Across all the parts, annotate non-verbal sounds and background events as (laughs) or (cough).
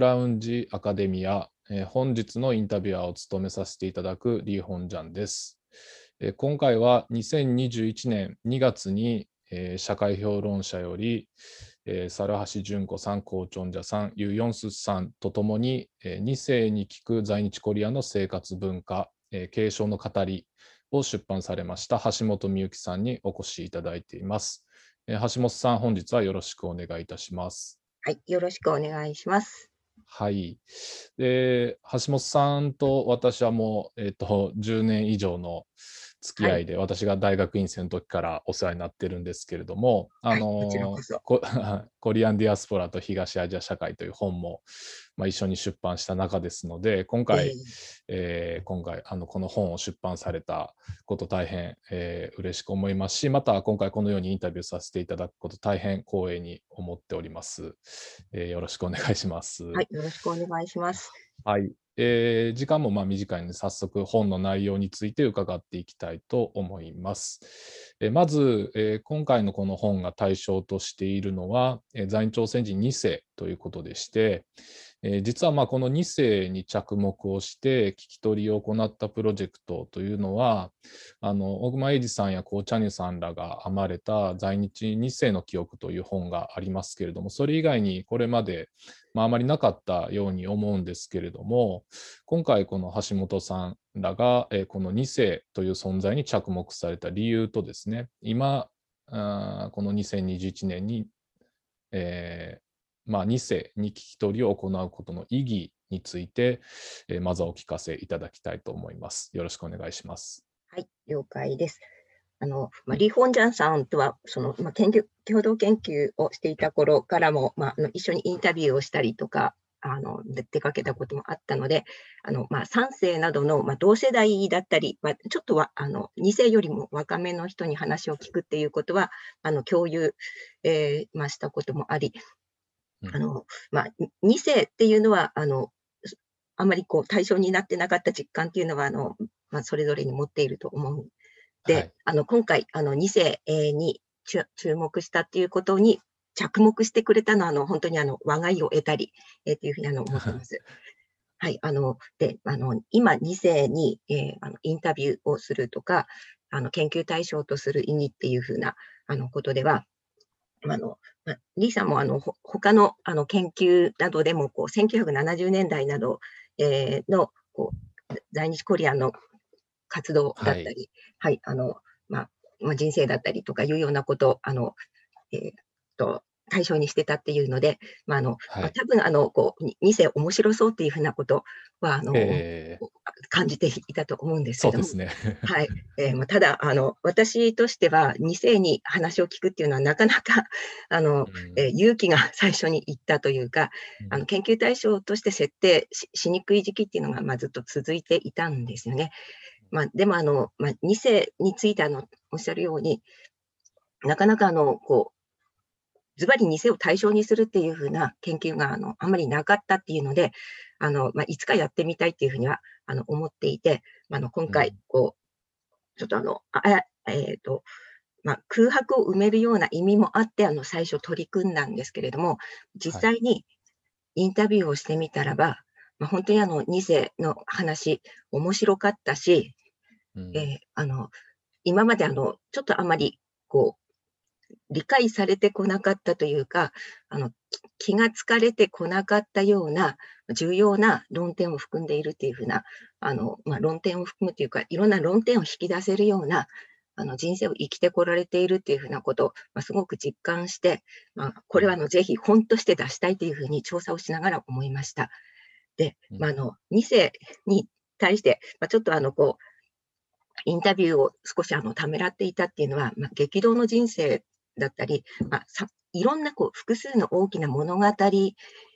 ラウンジアカデミア、えー本日のインタビュアーを務めさせていただくリー・ホンジャンです。えー今回は2021年2月に、えー社会評論者より、えー、猿橋純子さん、コーチョンジャさん、ユ・ヨンスさんとともに、え2世に聞く在日コリアの生活文化、えー継承の語りを出版されました橋本美幸さんにお越しいただいています。えー橋本さん、本日はよろしくお願いいたします。はい、よろしくお願いします。はい。で、橋本さんと私はもう、えっ、と、10年以上の付き合いで、私が大学院生の時からお世話になってるんですけれども、はいあのコ (laughs) コリアンディアスポラと東アジア社会という本も、まあ、一緒に出版した中ですので、今回、えーえー今回あのこの本を出版されたこと大変、えー嬉しく思いますしまた今回このようにインタビューさせていただくこと大変光栄に思っております、えーよろしくお願いします。はい、よろしくお願いします。はいえー時間もまあ短いので早速本の内容について伺っていきたいと思います。えーまず、えー今回のこの本が対象としているのは、え在日朝鮮人2世ということでして、えー実はまあこの2世に着目をして聞き取りを行ったプロジェクトというのは小熊英二さんやコーチャニュさんらが編まれた在日2世の記憶という本がありますけれどもそれ以外にこれまで、まあ、あまりなかったように思うんですけれども今回この橋本さんらが、えーこの2世という存在に着目された理由とですね今この2021年に、えーまあ、2世に聞き取りを行うことの意義について、えーまずはお聞かせいただきたいと思います。よろしくお願いします。はい、了解です。あの、まあ、リ・ホンジャンさんとは、その、まあ、研究、共同研究をしていた頃からも、まあ、あの一緒にインタビューをしたりとか、あの、で出かけたこともあったので、あの、まあ、3世などの、まあ、同世代だったり、まあ、ちょっとは、あの、2世よりも若めの人に話を聞くっていうことは、あの、共有、えーまあ、したこともあり、あの、まあ、2世っていうのは、あの、あまりこう対象になってなかった実感っていうのは、あの、まあ、それぞれに持っていると思うで、はいあの今回、あの2世えーに注注目したっていうことに着目してくれたのは、あの本当にあの話題を得たり、えー、というふうにあの思ってます。(laughs) はい、あのであの今、2世に、えーあのインタビューをするとか、あの研究対象とする意義っていうふうなあのことでは、あのまあリーさんもあのほ他のあの研究などでもこう1970年代など、えーのこう在日コリアンの活動だったり、はい、あの、まあ、まあ、人生だったりとかいうようなことを、あの、えーっと、対象にしてたっていうので、まあ、あの、はいまあ多分、あの、こう、に二世面白そうっていうふうなことは、あの、えー感じていたと思うんですけども、そうですね。はい。えーまあ、ただ、あの、私としては、二世に話を聞くっていうのは、なかなか、(laughs) あの、えー勇気が最初にいったというか、うんあの研究対象として設定ししにくい時期っていうのが、まあ、ずっと続いていたんですよね。まあ、でもあの、まあ、2世についてあのおっしゃるように、なかなかあのこうズバリ2世を対象にするっていうふうな研究があのあんまりなかったっていうので、あのまあ、いつかやってみたいっていうふうにはあの思っていて、まあ、あの今回うん。こう、ちょっとあの、あえーとまあ、空白を埋めるような意味もあって、あの最初取り組んだんですけれども、実際にインタビューをしてみたらば、まあ、本当にあの2世の話、面白かったし、うん。えーあの今まであのちょっとあまりこう理解されてこなかったというか、あのき気がつかれてこなかったような重要な論点を含んでいるというふうな、あのまあ、論点を含むというか、いろんな論点を引き出せるようなあの人生を生きてこられているというふうなことを、まあ、すごく実感して、まあ、これはあのぜひ本として出したいというふうに調査をしながら思いました。で、うんまあ、あの2世に対して、まあ、ちょっとあのこうインタビューを少しあのためらっていたっていうのは、まあ、激動の人生だったり、まあ、さいろんなこう複数の大きな物語、え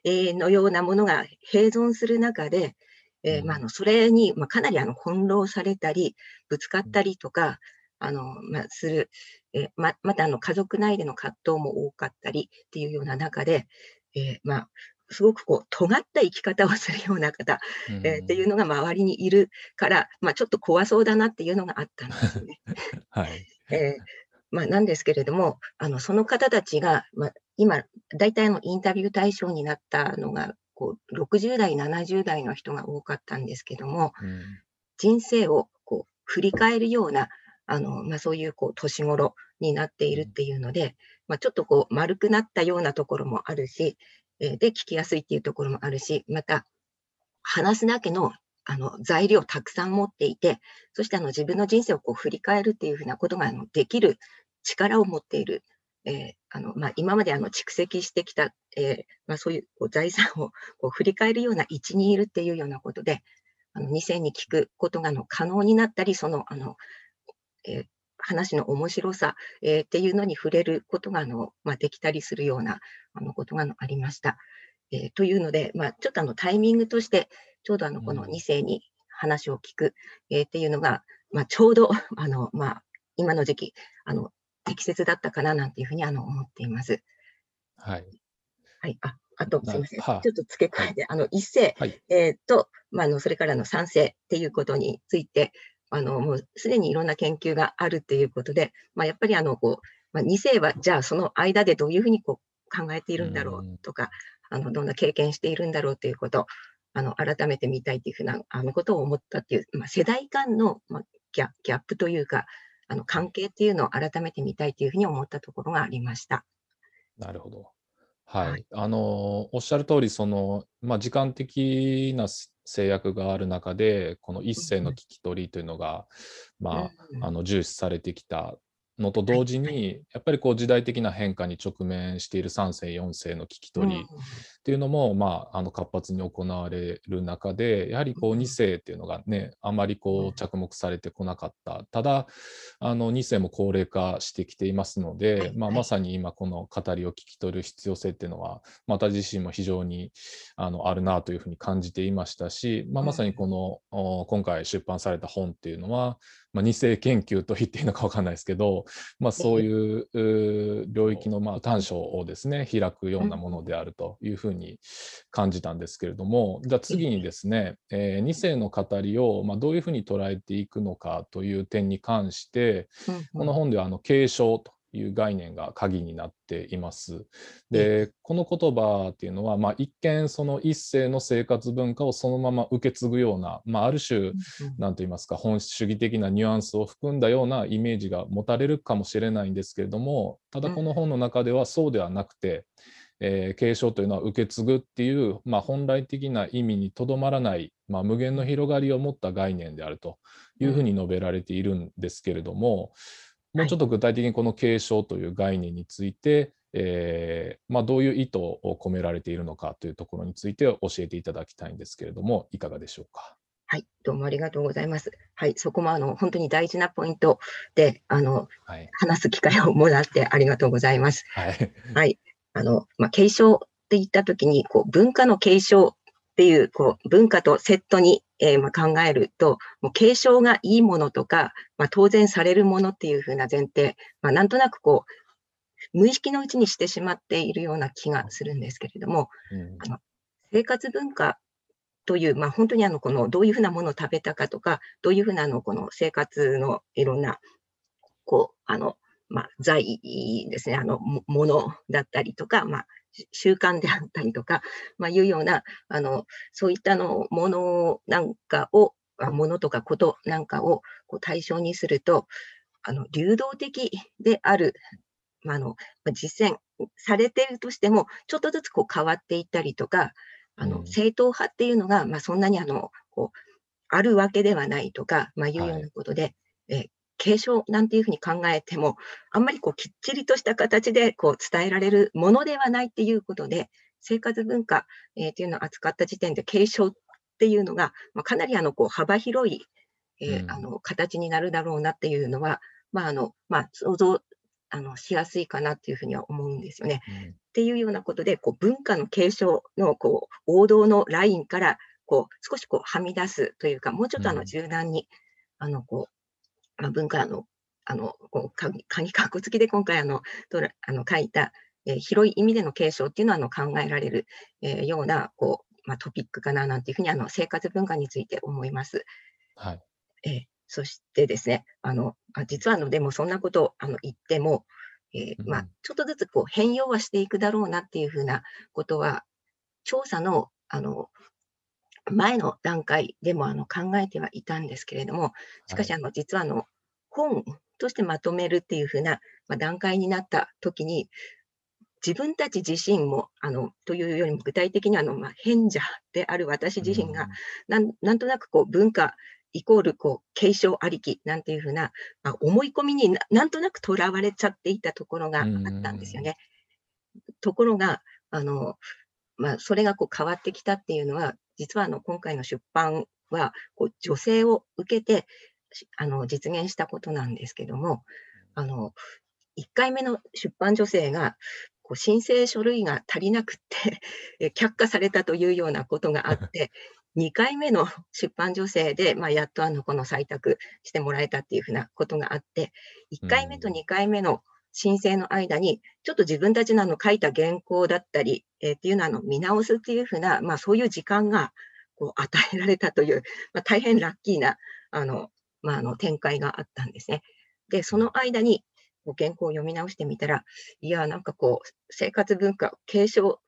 ーのようなものが併存する中で、えーうんまあ、あのそれに、まあ、かなりあの翻弄されたり、ぶつかったりとか、あのまあ、する、えーままたあの家族内での葛藤も多かったりっていうような中で、えーまあ、すごくこう尖った生き方をするような方、えーっていうのが周りにいるから、まあ、ちょっと怖そうだなっていうのがあったんですね。(laughs) はい。(laughs) えーまあ、なんですけれども、あのその方たちが、まあ、今、大体あのインタビュー対象になったのが、ここう60代、70代の人が多かったんですけども、うん。人生をこう振り返るような、あのまあ、そういうこう年頃になっているっていうので、まあ、ちょっとこう丸くなったようなところもあるし、えーで、聞きやすいっていうところもあるし、また、話すだけのあの材料をたくさん持っていて、そしてあの自分の人生をこう振り返るっていうふうなことがあのできる力を持っている、えーあのまあ、今まであの蓄積してきた、えーまあ、そういうこう財産をこう振り返るような位置にいるっていうようなことで、あの2世に聞くことがあの可能になったり、そのあの、えー話の面白さ、えーっていうのに触れることがあの、まあ、できたりするようなあのことがありました。えーというので、まあ、ちょっとあのタイミングとして、ちょうどあのこのうん2世に話を聞く、えーっていうのが、まあ、ちょうどあの、まあ、今の時期あの適切だったかななんていうふうにあの思っています。はい。はい、ああとすみません、ちょっと付け加えて、あの1世、はい。えーとまあ、あのそれからの3世っていうことについて、あのもうすでにいろんな研究があるっていうことで、まあ、やっぱりあのこう、まあ、2世はじゃあその間でどういうふうにこう考えているんだろうん。うとか、あのどんな経験しているんだろうということ、あの改めて見たいというふうなあのことを思ったっていう、まあ、世代間の、まあ、ギャギャップというか、あの関係っていうのを改めて見たいというふうに思ったところがありました。なるほど。はい。はいあの、おっしゃる通り、その、まあ、時間的な制約がある中で、この一世の聞き取りというのが、まうんあ、あの重視されてきたのと同時に、やっぱりこう時代的な変化に直面している3世、4世の聞き取りっていうのも、まあ、あの活発に行われる中で、やはりこううん。2世っていうのがね、あまりこう着目されてこなかった。ただ、あの2世も高齢化してきていますので、まあ、まさに今この語りを聞き取る必要性っていうのは、また自身も非常にあのあるなというふうに感じていましたし、まあ、うんまさにこの、お今回出版された本っていうのは、まあ、2世研究と言っていいのか分かんないですけど、まあ、そういう領域のまあ短所をですね開くようなものであるというふうに感じたんですけれどもじゃあ次にですね、え2世の語りをまあどういうふうに捉えていくのかという点に関してこの本ではあの継承という概念が鍵になっています。でこの言葉っていうのは、まあ、一見その一世の生活文化をそのまま受け継ぐような、まあ、ある種何と言いますか本質主義的なニュアンスを含んだようなイメージが持たれるかもしれないんですけれどもただこの本の中ではそうではなくて、えー継承というのは受け継ぐっていう、まあ、本来的な意味にとどまらない、まあ、無限の広がりを持った概念であるというふうに述べられているんですけれども、もうちょっと具体的にこの継承という概念について、えーまあ、どういう意図を込められているのかというところについて教えていただきたいんですけれどもいかがでしょうか？はい、どうもありがとうございます。はい、そこもあの本当に大事なポイントで、あのはい、話す機会をもらってありがとうございます。はい。はい、あのまあ、継承って言ったときにこう文化の継承っていうこう文化とセットに、えーまあ、考えると、もう継承がいいものとか、まあ、当然されるものっていう風な前提、まあ、なんとなくこう無意識のうちにしてしまっているような気がするんですけれども、うん。生活文化という、まあ、本当にあのこのどういうふうなものを食べたかとか、どういうふうなあのこの生活のいろんなこうあの、まあ、財ですね、あのもものだったりとか、まあ、し習慣であったりとか、まあ、いうようなあのそういったのものなんかを、あものとかことなんかをこう対象にすると、あの流動的である、まああのまあ実践されているとしても、ちょっとずつこう変わっていったりとか、あうん。の正統派っていうのが、まあ、そんなにあのこうあるわけではないとか、まあ、いうようはいなことで、えー継承なんていうふうに考えても、あんまりこうきっちりとした形でこう伝えられるものではないっていうことで、生活文化、えていうのを扱った時点で継承っていうのが、まあ、かなりあのこう幅広い、えあの形になるだろうなっていうのは、まああのまあ、想像あのしやすいかなっていうふうには思うんですよね。うん。っていうようなことで、こう文化の継承のこう王道のラインからこう少しこうはみ出すというか、もうちょっとあのうん。柔軟に、あのこうまあ、文化のあのこう鍵鍵かっこつきで今回あのあの書いた、えー広い意味での継承っていうのはあの考えられる、えーようなこう、まあ、トピックかななんていうふうにあの生活文化について思います。はい。えーそしてですね、あのあ実はあのでもそんなことをあの言っても、えーまあうん、ちょっとずつこう変容はしていくだろうなっていうふうなことは、調査のあの、前の段階でもあの考えてはいたんですけれども、しかしあの実はあの本としてまとめるっていう風な、まあ、段階になった時に、自分たち自身も、あの、というよりも具体的にあの、まあ、変者である私自身が、なんなんとなくこう文化イコールこう継承ありきなんていうふうな、まあ、思い込みにななんとなくとらわれちゃっていたところがあったんですよね。ところが、あの、まあ、それがこう変わってきたっていうのは、実はあの今回の出版はこう女性を受けてあの実現したことなんですけども、あの1回目の出版女性がこう申請書類が足りなくって却下されたというようなことがあって、(laughs) 2回目の出版女性で、まあ、やっとあのこの採択してもらえたっていうふうなことがあって、1回目と2回目の申請の間に、ちょっと自分たちのあの書いた原稿だったり、えー、っていうのをあの見直すっていうふうな、まあ、そういう時間がこう与えられたという、まあ、大変ラッキーなあの、まあ、あの展開があったんですね。で、その間に原稿を読み直してみたら、いや、なんかこう、生活文化継承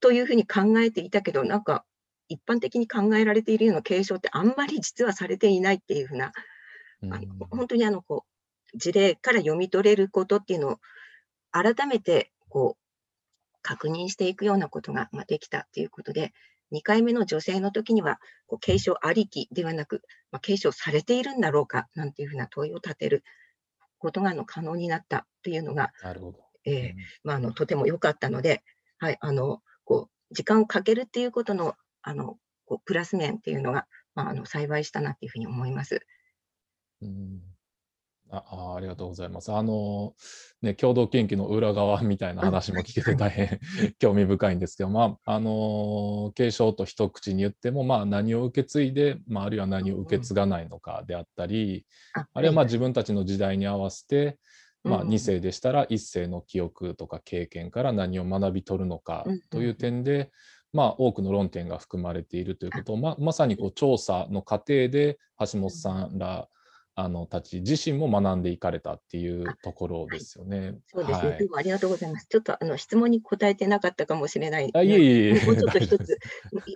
というふうに考えていたけど、なんか一般的に考えられているような継承ってあんまり実はされていないっていうふうな、あの本当にあのこう事例から読み取れることっていうのを改めてこう確認していくようなことができたということで、2回目の女性の時にはこう継承ありきではなく、まあ、継承されているんだろうかなんていうふうな問いを立てることがの可能になったというのが、えまあ、のとても良かったので、はい、あのこう時間をかけるっていうことのあのこうプラス面っていうのが、まあ、あの幸いしたなっていうふうに思います。うんあありがとうございます。あの、ね、共同研究の裏側みたいな話も聞けて大変 (laughs) 興味深いんですけど、まあ、あの、継承と一口に言っても、まあ、何を受け継いで、まあ、あるいは何を受け継がないのかであったり、あるいはまあ自分たちの時代に合わせて、まあ、2世でしたら1世の記憶とか経験から何を学び取るのかという点で、まあ、多くの論点が含まれているということを、ままさにこう調査の過程で橋本さんらあのたち自身も学んでいかれたっていうところですよね。はい、そうですね、はい、ありがとうございます。ちょっとあの質問に答えてなかったかもしれない。あいえいえもうちょっと (laughs) 一つ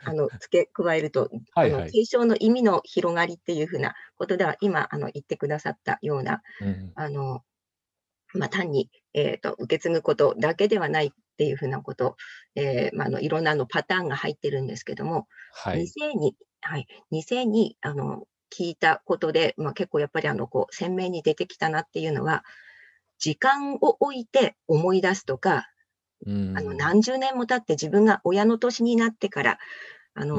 あの付け加えると、はいはい、あの継承の意味の広がりっていうふうなことでは、今あの言ってくださったような、うん、あのまあ、単に、えーと、受け継ぐことだけではないっていうふうなこと、えーまあ、のいろんなのパターンが入ってるんですけども、はい、2に、はい、2にあの聞いたことで、まあ、結構やっぱりあのこう鮮明に出てきたなっていうのは、時間を置いて思い出すとか、あの何十年も経って自分が親の年になってから、あの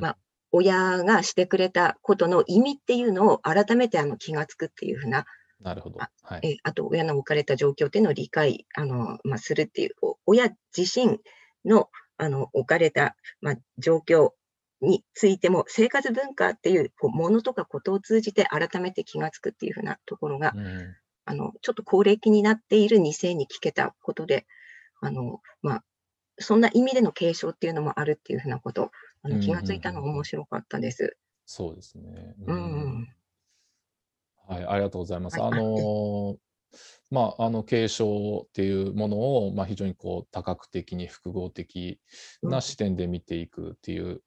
まあ、親がしてくれたことの意味っていうのを改めてあの気がつくっていうふうな、なるほど。はい、えあと、親の置かれた状況っていうのを理解あの、まあ、するっていう、親自身のあの置かれた、まあ、状況についても、生活文化っていうものとかことを通じて改めて気がつくっていうふうなところが、うん、あのちょっと高齢期になっている2世に聞けたことで、あのまあ、そんな意味での継承っていうのもあるっていうふうなこと、あの気がついたのが面白かったです。そうですね。うん、はい、ありがとうございます。はい、あのまあ、あの継承っていうものを、まあ、非常にこう多角的に複合的な視点で見ていくっていう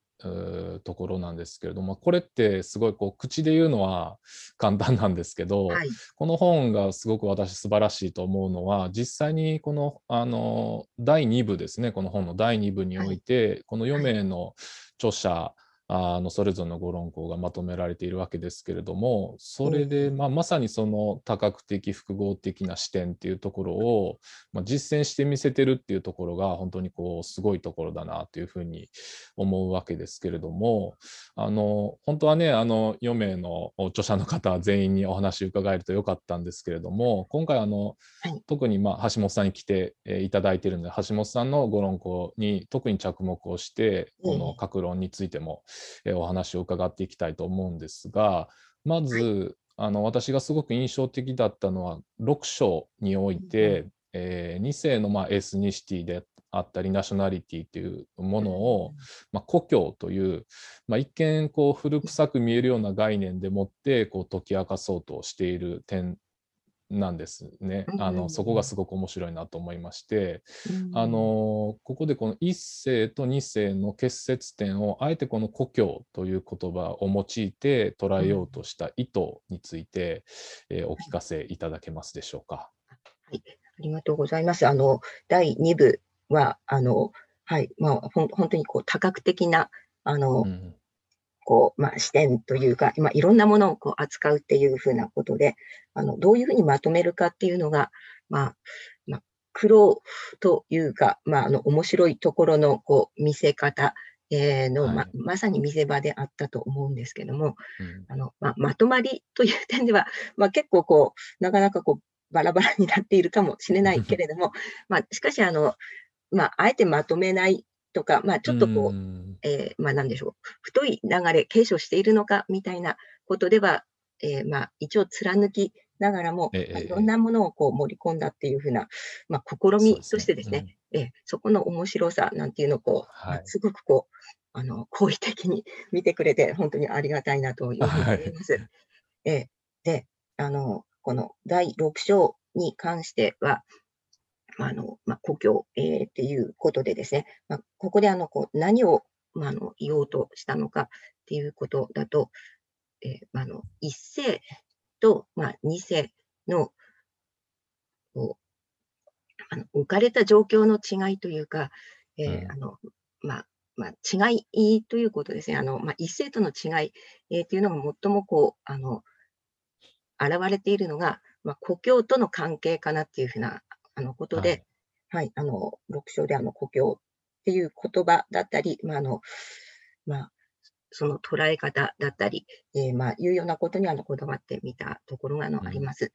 ところなんですけれどもこれってすごいこう口で言うのは簡単なんですけど、はい、この本がすごく私素晴らしいと思うのは実際にこのあの第2部ですねこの本の第2部において、はい、この4名の著者あのそれぞれのご論考がまとめられているわけですけれどもそれで、まあ、まさにその多角的複合的な視点っていうところを、まあ、実践してみせてるっていうところが本当にこうすごいところだなというふうに思うわけですけれどもあの本当はねあの4名の著者の方全員にお話伺えるとよかったんですけれども今回あの、はい、特にまあ橋本さんに来ていただいているので橋本さんのご論考に特に着目をしてこの各論についても、えお話を伺っていきたいと思うんですがまずあの私がすごく印象的だったのは6章において、えー、2世のまあエスニシティであったりナショナリティというものを、まあ、故郷という、まあ、一見こう古臭く見えるような概念でもってこう解き明かそうとしている点なんですね。うんあのそこがすごく面白いなと思いまして、うんあのここでこの一世と二世の結節点をあえてこの故郷という言葉を用いて捉えようとした意図について、えーお聞かせいただけますでしょうか。ありがとうございます。あの、第2部は、あの、はい、まあ、ほん本当にこう多角的な、あの、うんこう、まあ、視点というか、まあ、いろんなものをこう扱うっていうふうなことで、あの、どういうふうにまとめるかっていうのが、まあ、まあ、苦労というか、まあ、あの、面白いところの、こう、見せ方、えーの、まはい。まさに見せ場であったと思うんですけども、うん。あの、まあ、まとまりという点では、(laughs) まあ、結構こう、なかなかこう、バラバラになっているかもしれないけれども、(laughs) まあ、しかし、あの、まあ、あえてまとめないとか、まあ、ちょっとこう、ん。えーまあ、なんでしょう、太い流れ、継承しているのかみたいなことでは、えーまあ、一応貫きながらも、ええいろんなものをこう盛り込んだっていうふうな、まあ、試みとしてですね、えーそこの面白さなんていうのをこう、はい。まあすごくこう、あの、好意的に見てくれて、本当にありがたいなというふうに思います。えーで、あの、この第6章に関しては、まああの、まあ、故郷、えーっていうことでですね、まあ、ここであの、こう、何を、まあ、あの、言おうとしたのかっていうことだと、えーまあ、あの、一世と、まあ、二世の、こう、あの、置かれた状況の違いというか、えーうんあの、まあ、まあ、違いということですね。あの、まあ、一世との違い、えーっていうのが最もこう、あの、現れているのが、まあ、故郷との関係かなっていうふうな、あの、ことで、はい、あの、6章であの、故郷っていう言葉だったり、まあ、あの、まあ、その捉え方だったり、えーまあ、いうようなことにあの、こだわってみたところがあの、うんあります。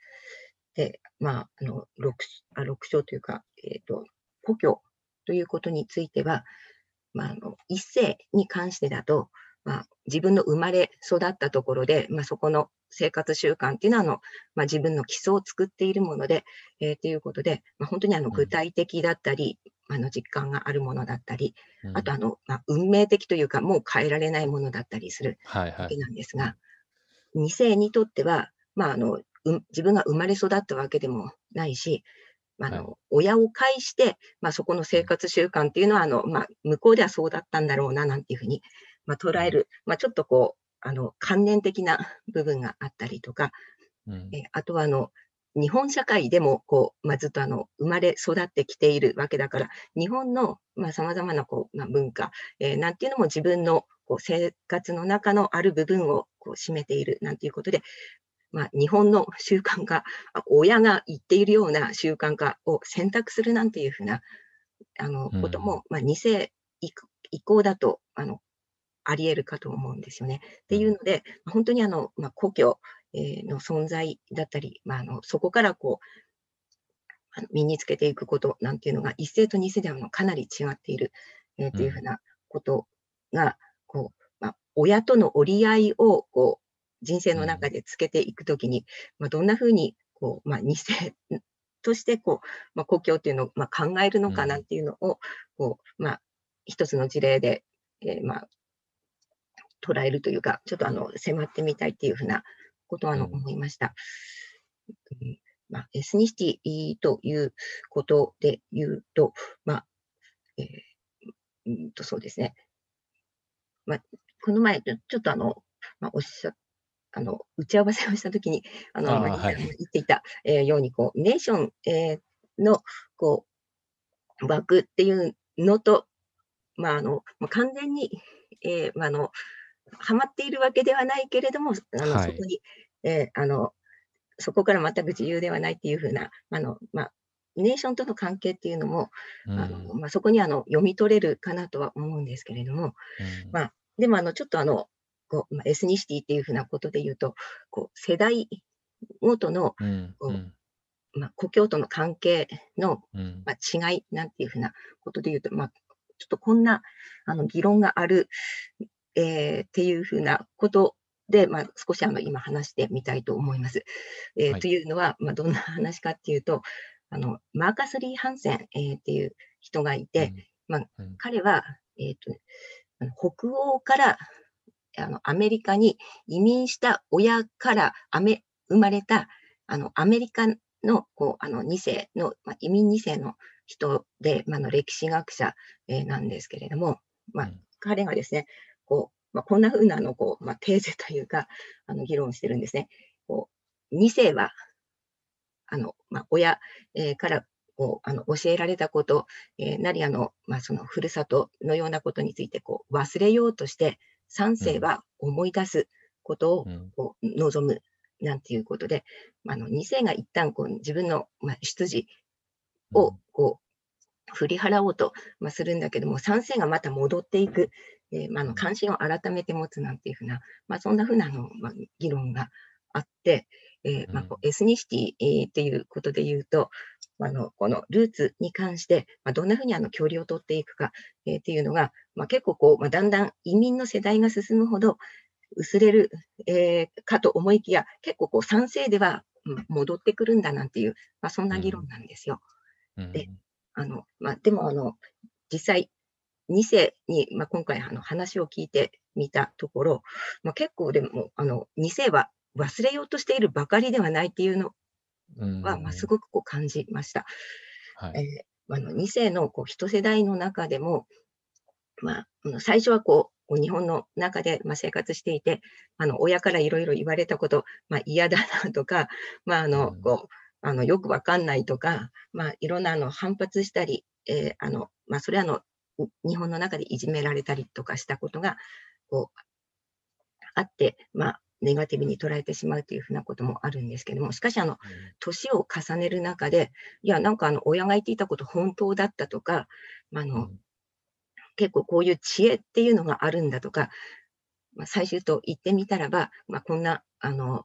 で、まあ、あの、6, あ6章というか、えっ、と、故郷ということについては、まあ、あの、一世に関してだと、まあ、自分の生まれ育ったところで、まあ、そこの生活習慣っていうのはあの、まあ、自分の基礎を作っているもので、えー、ということで、まあ、本当にあのうん具体的だったり、あの実感があるものだったり、うん。あとあの、まあ、運命的というか、もう変えられないものだったりするはいはい。わけなんですが、二世にとっては、まあ、あのう自分が生まれ育ったわけでもないし、まああのは親を介して、まあ、そこの生活習慣っていうのはあの、まあ、向こうではそうだったんだろうななんていうふうに、まあ、捉える、まあ、ちょっとこうあの観念的な部分があったりとか、うん。えあとはあの日本社会でもこう、まあ、ずっとあの生まれ育ってきているわけだから、日本のさまざ、まなこう、まあ、文化、えーなんていうのも自分のこう生活の中のある部分をこう占めているなんていうことで、まあ、日本の習慣化、あ親が言っているような習慣化を選択するなんていうふうなあのうんことも、まあ、2世以以降だとあのあり得るかと思うんですよね。っていうので、本当にあの、まあ、故郷、えの存在だったり、まあ、あのそこからこう身につけていくことなんていうのが一世と二世ではかなり違っている、えーというふうなことが、こうまあ、親との折り合いをこう人生の中でつけていくときに、まあ、どんなふうにこう、まあ、二世としてこう、まあ、故郷っていうのを、まあ、考えるのかなっていうのを、こうまあ、一つの事例で、えーまあ、捉えるというか、ちょっとあの迫ってみたいっていうふうなことをあのうん思いました。うんまあ、エスニシティということで言うと、まあ、えーうんとそうですね。まあ、この前、ちょっとあの、まあ、おっしゃあの打ち合わせをしたときに、あのあはい言っていた、えーようにこう、ネーション、えーのこう枠っていうのと、まああのまあ、完全に、えーまあ、あのはまっているわけではないけれども、あのはい。そこに、えーあの、そこから全く自由ではないっていうふうな、あのまあ、ネーションとの関係っていうのも、うん。あのまあ、そこにあの読み取れるかなとは思うんですけれども、うん。まあ、でもあのちょっとあのこう、まあ、エスニシティっていうふうなことで言うと、こう世代ごとの、うんまあ、故郷との関係の、うん。まあ、違いなんていうふうなことで言うと、まあ、ちょっとこんなあの議論がある、えーっていうふうなことで、まあ、少しあの今話してみたいと思います。えーはい。というのは、まあ、どんな話かっていうと、あのマーカス・リー・ハンセン、えーっていう人がいて、まあうん。彼は、えーと北欧からあのアメリカに移民した親からアメ生まれたあの、アメリカの、こう、あの、2世の、まあ、移民2世の人で、まあ、の歴史学者、えー、なんですけれども、まあ、彼がですね、こう、まあ、こんな風なあの、こう、まあ、テーゼというか、あの、議論してるんですね。こう、2世は、あの、まあ、親、えー、からこうあの教えられたこと、えー、なりあの、まあ、そのふるさとのようなことについてこう忘れようとして、3世は思い出すことをこう望むなんていうことで、あの2世が一旦こう自分の、まあ、出自をこう振り払おうと、まあ、するんだけども、3世がまた戻っていく、えーまあ、の関心を改めて持つなんていうふうな、まあ、そんなふうなの、まあ、議論があって、えーまあ、エスニシティ、えー、っていうことで言うと、あのこのルーツに関して、まあ、どんなふうにあの距離を取っていくか、えー、っていうのが、まあ、結構こう、まあ、だんだん移民の世代が進むほど薄れる、えー、かと思いきや、結構こう賛成では戻ってくるんだなんていう、まあ、そんな議論なんですよ。うん、であのまあ、でもあの実際、2世に、まあ、今回あの話を聞いてみたところ、まあ、結構でもあの2世は忘れようとしているばかりではないっていうのは、まあ、すごくこう感じました。はい。えー、あの2世のこう一世代の中でも、まあ、最初はこう日本の中でまあ生活していて、あの親からいろいろ言われたこと、まあ、嫌だなとか、まああのこうあのよくわかんないとか、まあ、いろんなあの反発したり、えーあのまあ、それはあの日本の中でいじめられたりとかしたことがこうあって、まあ、ネガティブに捉えてしまうというふうなこともあるんですけども、しかし、あの、年を重ねる中で、いや、なんかあの、親が言っていたこと本当だったとか、まあ、の、結構こういう知恵っていうのがあるんだとか、まあ、最終と言ってみたらば、まあ、こんな、あの、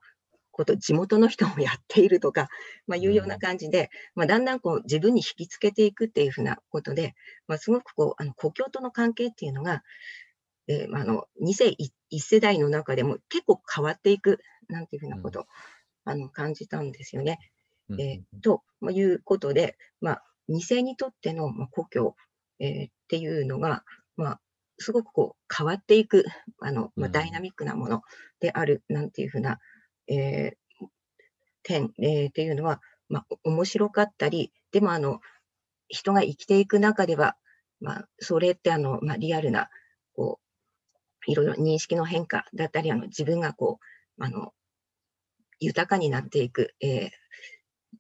こと、地元の人もやっているとか、まあ、いうような感じで、まあ、だんだんこう自分に引きつけていくっていうふうなことで、まあ、すごくこう、あの、故郷との関係っていうのが、えー、あの2世1世代の中でも結構変わっていくなんていうふうなことを、うん、あの感じたんですよね。うん、えー、ということで、まあ、2世にとっての故郷、えー、っていうのが、まあ、すごくこう変わっていくあの、まあ、ダイナミックなものであるなんていうふうな、えー、点、えー、っていうのは、まあ、面白かったり、でもあの人が生きていく中では、まあ、それってあの、まあ、リアルなこういろいろ認識の変化だったり、あの自分がこう、あの、豊かになっていく、えー、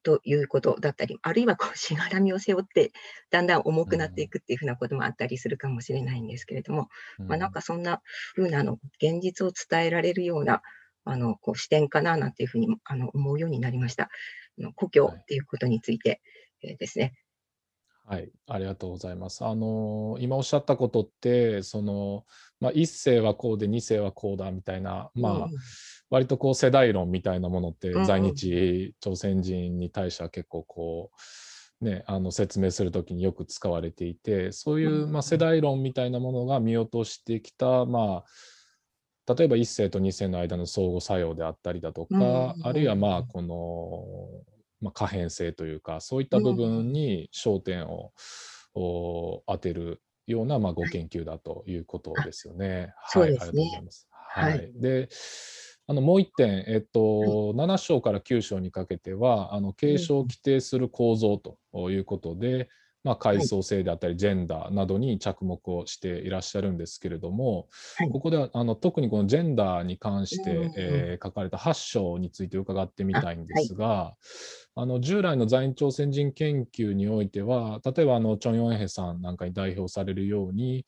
ということだったり、あるいはこうしがらみを背負って、だんだん重くなっていくっていうふうなこともあったりするかもしれないんですけれども、うん、まあ、なんかそんなふうなの現実を伝えられるようなあのこう視点かななんていうふうにあの思うようになりました。故郷っていうことについて、はい、えー、ですね。はい、ありがとうございます。あの今おっしゃったことって、そのまあ、1世はこうで2世はこうだみたいな、まあ、割とこう世代論みたいなものって在日朝鮮人に対しては結構こう、ね、あの説明する時によく使われていてそういう、まあ、世代論みたいなものが見落としてきた、まあ、例えば1世と2世の間の相互作用であったりだとか、あるいはまあこのまあ、可変性というかそういった部分に焦点を、当てるような、まあ、ご研究だということですよね。はい、ありがとうございます。はい、であのもう一点、えっと、はい、7章から9章にかけてはあの継承を規定する構造ということで、まあ、階層性であったりジェンダーなどに着目をしていらっしゃるんですけれども、はい、ここではあの特にこのジェンダーに関して、えー、書かれた8章について伺ってみたいんですが、はい、あの従来の在日朝鮮人研究においては例えばあのチョン・ヨンヘさんなんかに代表されるように、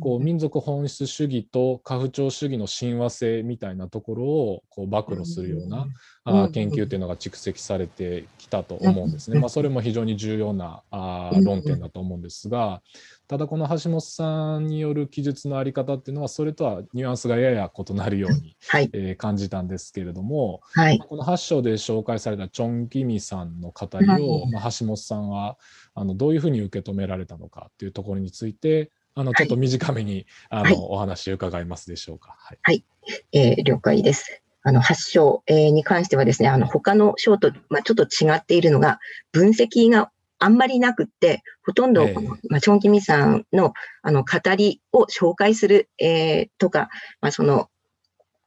こう民族本質主義と家父長主義の親和性みたいなところをこう暴露するような、あ研究というのが蓄積されてきたと思うんですね。まあ、それも非常に重要なあ論点だと思うんですがただこの橋本さんによる記述の在り方っていうのはそれとはニュアンスがやや異なるように、はい、えー、感じたんですけれども、はい、この8章で紹介されたチョン・ギミさんの語りを、まあ、橋本さんはあのどういうふうに受け止められたのかっていうところについてあのちょっと短めに、あの、お話伺いますでしょうか。はい、はい、えー、了解です。あの発症、えー、に関してはですね、あの他の章と、まあ、ちょっと違っているのが、分析があんまりなくって、ほとんど、えー、まあ、チョン・キミさんのあの語りを紹介する、えー、とか、まあ、その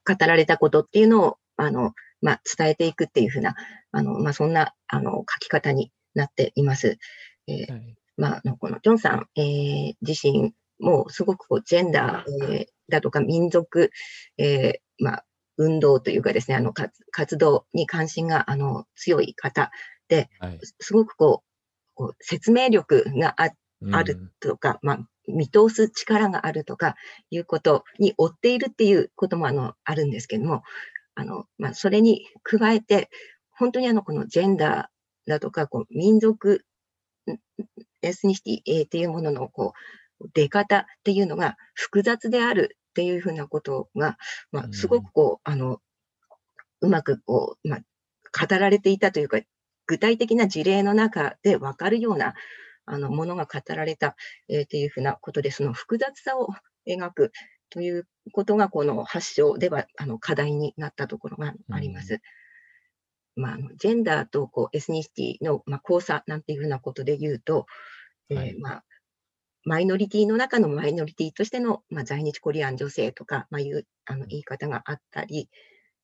語られたことっていうのをあのまあ、伝えていくっていうふうな、あの、まあ、そんな、あの、書き方になっています。えー、はい、まあ、このジョンさん、えー、自身もすごくこうジェンダー、えー、だとか民族、えー、まあ、運動というかですね、あの活動に関心があの強い方で、はい、すごくこうこう説明力がああるとか、まあ、見通す力があるとかいうことに追っているっていうこともあのあるんですけども、あのまあ、それに加えて、本当にあのこのジェンダーだとか、こう民族、エスニシティ、えっていうもののこう出方っていうのが複雑であるっていうふうなことが、まあ、すごくこう、あの、うまくこう、まあ、語られていたというか、具体的な事例の中で分かるようなあのものが語られた、えー、というふうなことで、その複雑さを描くということが、この発祥ではあの課題になったところがあります。うん、まあ、ジェンダーとこうエスニシティの、まあ、交差なんていうふうなことで言うと、えー、まあ、マイノリティの中のマイノリティとしての、まあ、在日コリアン女性とか、まあ、いうあの言い方があったり、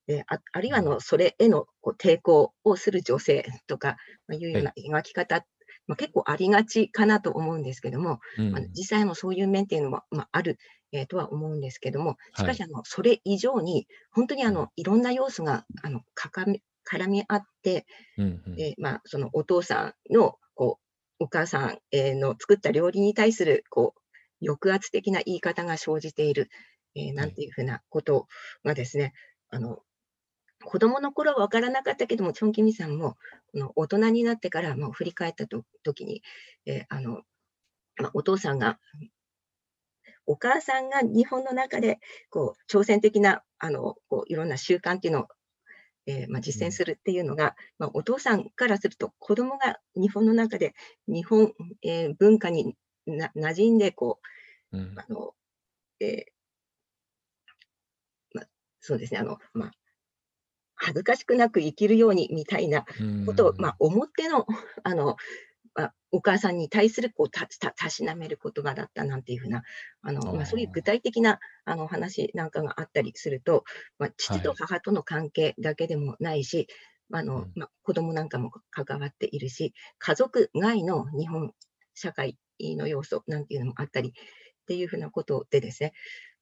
えああるいはあのそれへのこう抵抗をする女性とか、まあ、いうような描き方、はい、まあ、結構ありがちかなと思うんですけども、うん、まあ、実際のそういう面っていうのも、まあ、ある、えー、とは思うんですけども、しかしあの、それ以上に、本当にあのいろんな要素があの絡み合って、うんうん、えー、まあ、そのお父さんのこうお母さんの作った料理に対するこう抑圧的な言い方が生じている、えー、なんていうふうなことがですね、あの子供の頃は分からなかったけども、チョン・キミさんもこの大人になってからもう振り返ったと時に、えー、あのまあ、お父さんが、お母さんが日本の中でこう挑戦的なあのこういろんな習慣っていうのをえー、まあ、実践するっていうのが、まあ、お父さんからすると子供が日本の中で日本、えー、文化にな馴染んでこう、うん、あのえー、まあ、そうですねあの、まあ、恥ずかしくなく生きるようにみたいなことを、まあ、思っての (laughs) あのあ、お母さんに対するこうたたたしなめる言葉だったなんていうふうな、あのまあ、そういう具体的なあの話なんかがあったりすると、まあ、父と母との関係だけでもないし、はい、あのまあ、子供なんかも関わっているし、家族外の日本社会の要素なんていうのもあったりっていうふうなことでですね、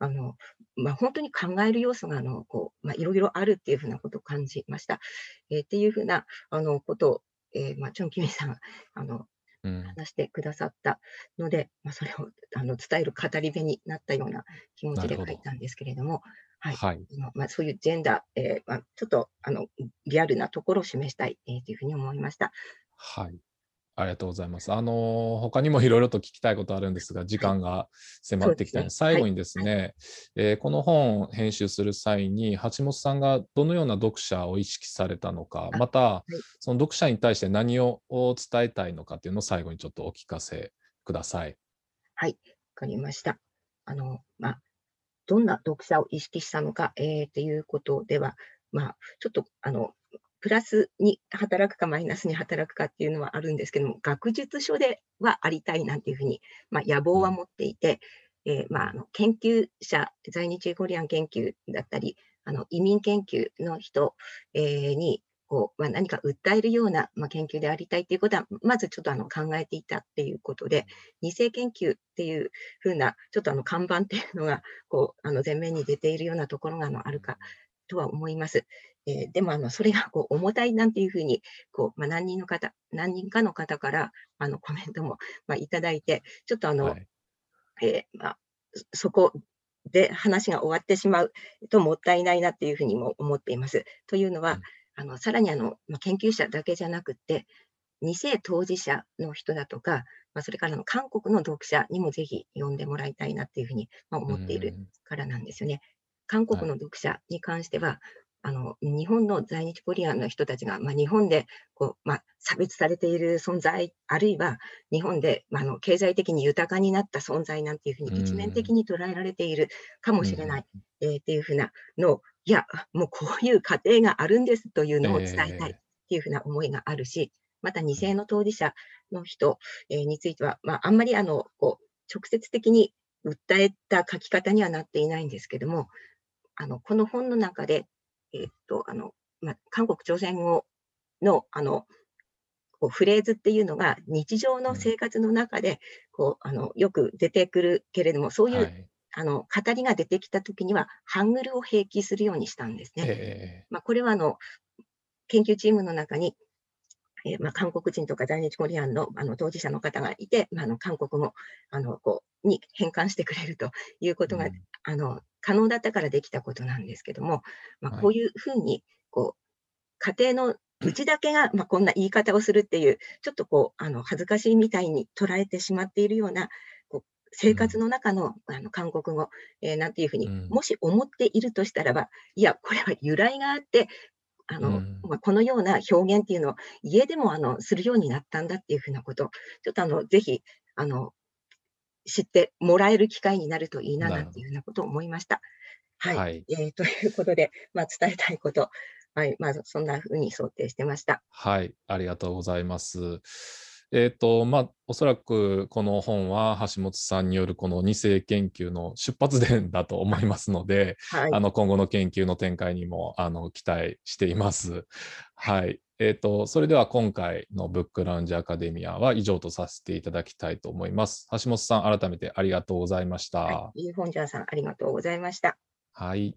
あのまあ、本当に考える要素があのこう、まあ、いろいろあるっていうふうなことを感じました。えー、っていうふうなあのことをえー、まあ、チョン・キミさんがあの、うん、話してくださったので、まあ、それをあの伝える語り部になったような気持ちで書いたんですけれども、はい、はい、まあ、そういうジェンダー、えーまあ、ちょっとあのリアルなところを示したい、えー、というふうに思いました。はい。ありがとうございます。あの他にもいろいろと聞きたいことあるんですが、時間が迫ってきたので、最後にですね、はい、えー、この本を編集する際に、橋本さんがどのような読者を意識されたのか、また、はい、その読者に対して何を伝えたいのかというのを最後にちょっとお聞かせください。はい、わかりました。あの、まあ、どんな読者を意識したのか、えー、ということでは、まあ、ちょっとあのプラスに働くかマイナスに働くかっていうのはあるんですけども、学術書ではありたいなんていうふうに、まあ、野望は持っていて、えー、まあ、あの研究者、在日コリアン研究だったり、あの移民研究の人、えー、にこう、まあ、何か訴えるような、まあ、研究でありたいということは、まずちょっとあの考えていたっていうことで、二世研究っていうふうな、ちょっとあの看板っていうのがこうあの前面に出ているようなところがあのあるかとは思います。えー、でもあのそれがこう重たいなんていうふうにこう、まあ、何人の方、何人かの方からあのコメントも、まあ、いただいて、ちょっとあの、はい、えー、まあ、そこで話が終わってしまうともったいないなっていうふうにも思っています。というのは、うん、あのさらにあの、まあ、研究者だけじゃなくて、2世当事者の人だとか、まあ、それからの韓国の読者にもぜひ読んでもらいたいなっていうふうに、まあ、思っているからなんですよね。韓国の読者に関しては、あの日本の在日コリアンの人たちが、まあ、日本でこう、まあ、差別されている存在、あるいは日本で、まあ、の経済的に豊かになった存在なんていうふうに一面的に捉えられているかもしれない、えー、っていうふうなのを、いや、もうこういう過程があるんですというのを伝えたいっていうふうな思いがあるし、また2世の当事者の人、えー、については、まあ、あんまりあのこう直接的に訴えた書き方にはなっていないんですけども、あのこの本の中で、えー、っとあのまあ、韓国朝鮮語のあのこうフレーズっていうのが日常の生活の中でこうあのよく出てくるけれども、そういう、はい。あの語りが出てきたときには、ハングルを併記するようにしたんですね。えまあ、これはあの研究チームの中に、えーまあ、韓国人とか在日コリアンのあの当事者の方がいて、まあ、あの韓国語あのこうに変換してくれるということが、うんあの可能だったからできたことなんですけども、まあ、はい。こういうふうにこう家庭のうちだけが、まあ、こんな言い方をするっていう、ちょっとこうあの恥ずかしいみたいに捉えてしまっているようなこう生活の中の,、あの韓国語、えーなんていうふうに、うん。もし思っているとしたらば、いや、これは由来があって、あのうん。まあ、このような表現っていうのを家でもあのするようになったんだっていうふうなこと、ちょっとあのぜひあの知ってもらえる機会になるといいななんていうふうなことを思いました。はい。はいえーということで、まあ、伝えたいこと、はいまあ、そんなふうに想定してました。はい、ありがとうございます。えっ、と、まあ、おそらくこの本は橋本さんによるこの二世研究の出発点だと思いますので、はい。あの今後の研究の展開にもあの期待しています。はい。えっ、と、それでは今回のブックラウンジアカデミアは以上とさせていただきたいと思います。橋本さん、改めてありがとうございました。はい、ユーフォンジャーさん、ありがとうございました。はい